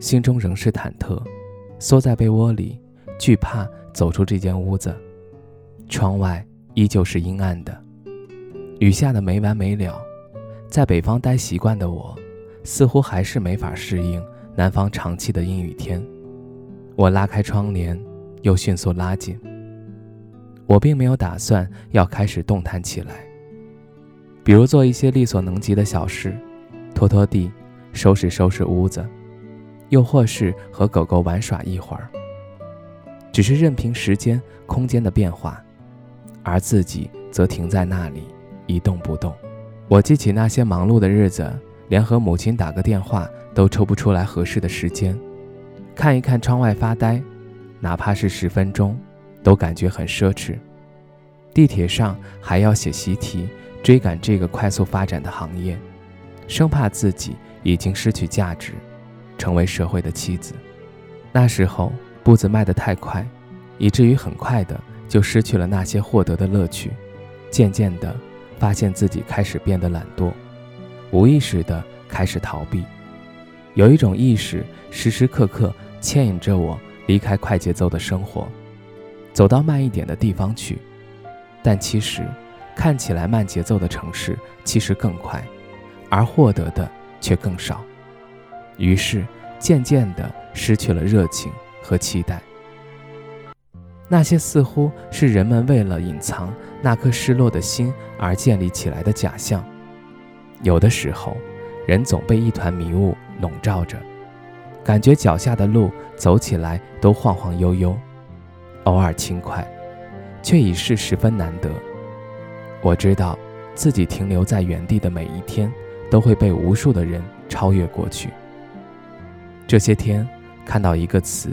心中仍是忐忑，缩在被窝里，惧怕走出这间屋子。窗外依旧是阴暗的，雨下的没完没了。在北方待习惯的我，似乎还是没法适应南方长期的阴雨天。我拉开窗帘，又迅速拉紧。我并没有打算要开始动弹起来，比如做一些力所能及的小事，拖拖地，收拾收拾屋子。又或是和狗狗玩耍一会儿，只是任凭时间、空间的变化，而自己则停在那里一动不动。我记起那些忙碌的日子，连和母亲打个电话都抽不出来合适的时间，看一看窗外发呆，哪怕是十分钟，都感觉很奢侈。地铁上还要写习题，追赶这个快速发展的行业，生怕自己已经失去价值。成为社会的妻子，那时候步子迈得太快，以至于很快的就失去了那些获得的乐趣。渐渐的，发现自己开始变得懒惰，无意识的开始逃避。有一种意识时时刻刻牵引着我离开快节奏的生活，走到慢一点的地方去。但其实，看起来慢节奏的城市其实更快，而获得的却更少。于是，渐渐地失去了热情和期待。那些似乎是人们为了隐藏那颗失落的心而建立起来的假象。有的时候，人总被一团迷雾笼罩着，感觉脚下的路走起来都晃晃悠悠，偶尔轻快，却已是十分难得。我知道，自己停留在原地的每一天，都会被无数的人超越过去。这些天，看到一个词，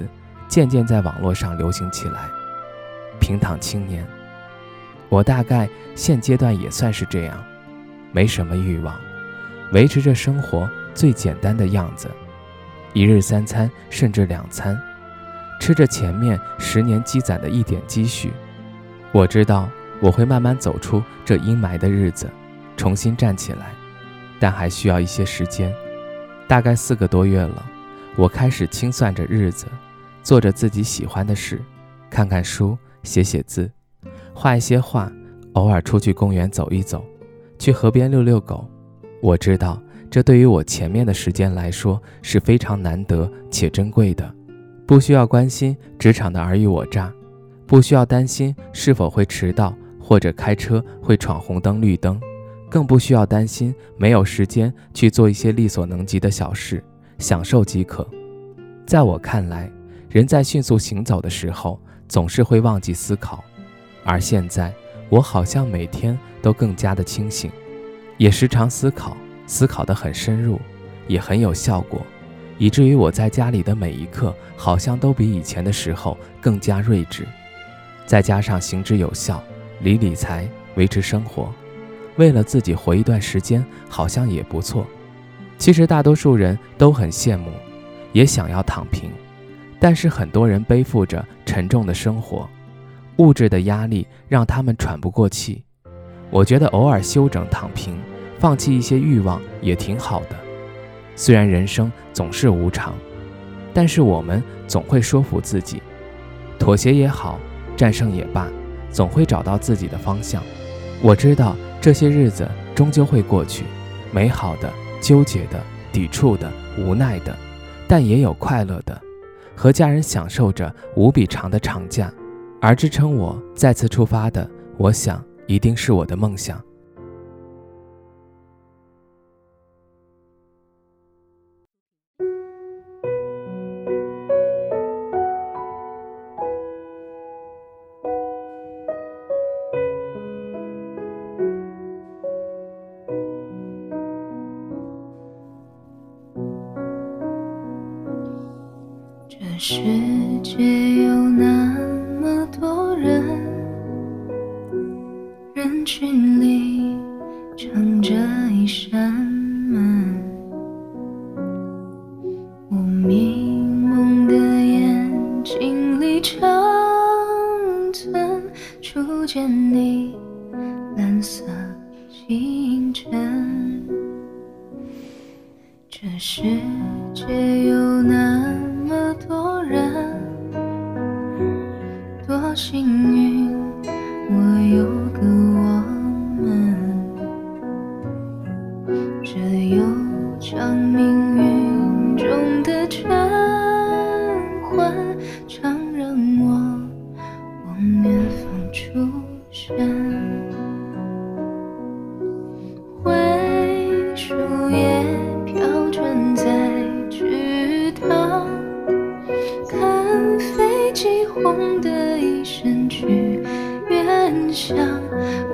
渐渐在网络上流行起来，“平躺青年”。我大概现阶段也算是这样，没什么欲望，维持着生活最简单的样子，一日三餐甚至两餐，吃着前面十年积攒的一点积蓄。我知道我会慢慢走出这阴霾的日子，重新站起来，但还需要一些时间，大概四个多月了。我开始清算着日子，做着自己喜欢的事，看看书，写写字，画一些画，偶尔出去公园走一走，去河边遛遛狗。我知道，这对于我前面的时间来说是非常难得且珍贵的。不需要关心职场的尔虞我诈，不需要担心是否会迟到或者开车会闯红灯绿灯，更不需要担心没有时间去做一些力所能及的小事。享受即可。在我看来，人在迅速行走的时候，总是会忘记思考。而现在，我好像每天都更加的清醒，也时常思考，思考得很深入，也很有效果，以至于我在家里的每一刻，好像都比以前的时候更加睿智。再加上行之有效，理理财，维持生活，为了自己活一段时间，好像也不错。其实大多数人都很羡慕，也想要躺平，但是很多人背负着沉重的生活，物质的压力让他们喘不过气。我觉得偶尔休整躺平，放弃一些欲望也挺好的。虽然人生总是无常，但是我们总会说服自己，妥协也好，战胜也罢，总会找到自己的方向。我知道这些日子终究会过去，美好的。纠结的、抵触的、无奈的，但也有快乐的，和家人享受着无比长的长假，而支撑我再次出发的，我想一定是我的梦想。世界有那么多人，人群里幸运，我有个我们，这悠长命运中的晨昏，常让我望远方出神。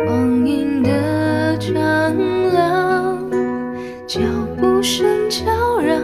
光阴的长廊，脚步声悄嚷，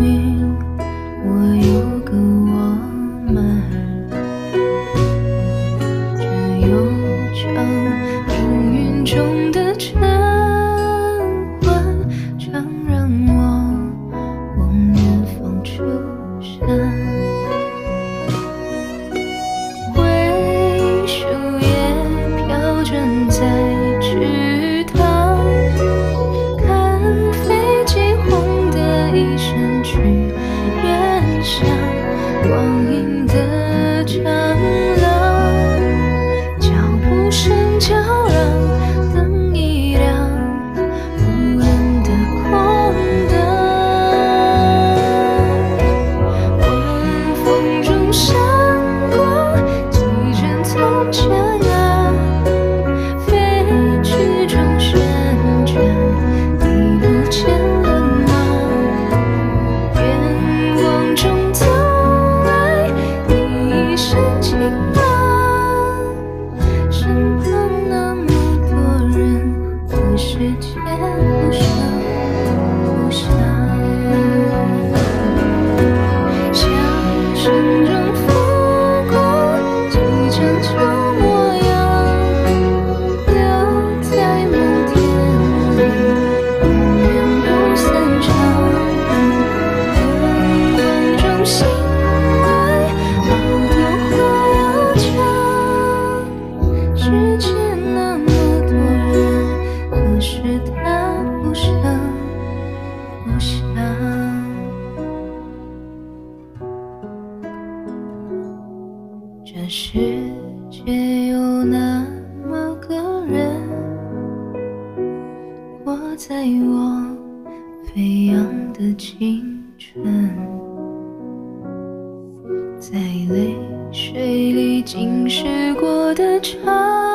这世界有那么个人，活在我飞扬的青春，在泪水里浸湿过的长。